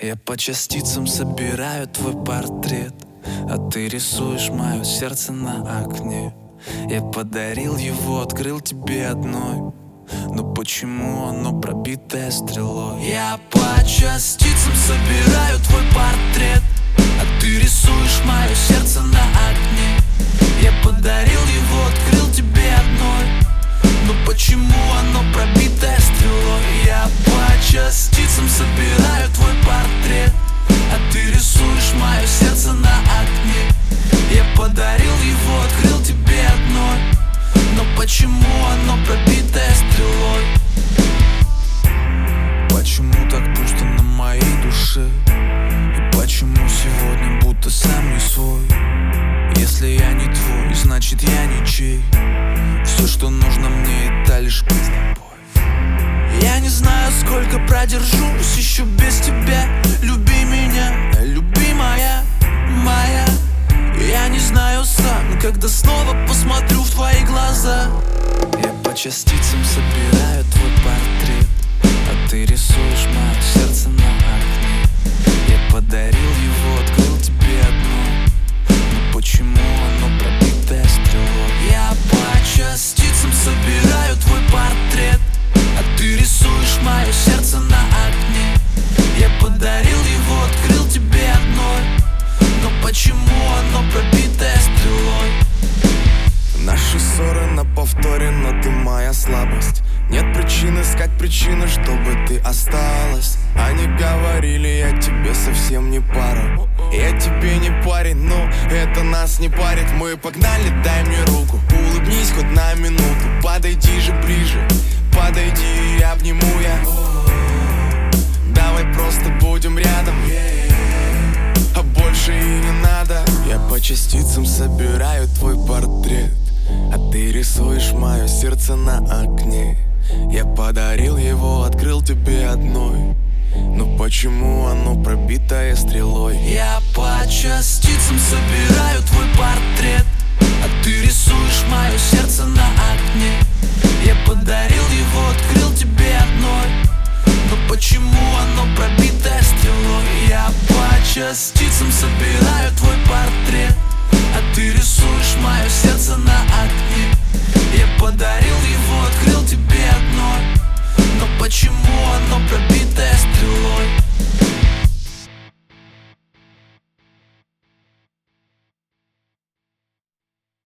Я по частицам собираю твой портрет А ты рисуешь мое сердце на окне Я подарил его, открыл тебе одной Но почему оно пробитое стрелой? Я по частицам собираю душе? И почему сегодня будто сам не свой? Если я не твой, значит я ничей. Все, что нужно мне, это лишь быть тобой. Я не знаю, сколько продержусь еще без тебя. Люби меня, любимая моя Я не знаю сам, когда снова посмотрю в твои глаза. Я по частицам собираю твой портрет А ты рисуешь мое сердце почему оно пробитое стрелой? Наши ссоры на повторе, но ты моя слабость. Нет причин искать причины, чтобы ты осталась. Они говорили, я тебе совсем не пара Я тебе не парень, но это нас не парит Мы погнали, дай мне руку Улыбнись хоть на минуту Подойди же ближе Подойди, обниму я Давай просто будем рядом по частицам собираю твой портрет. А ты рисуешь мое сердце на окне Я подарил его, открыл тебе одной. Но почему оно пробитое стрелой? Я по частицам собираю твой портрет. А ты рисуешь частицам собираю твой портрет А ты рисуешь.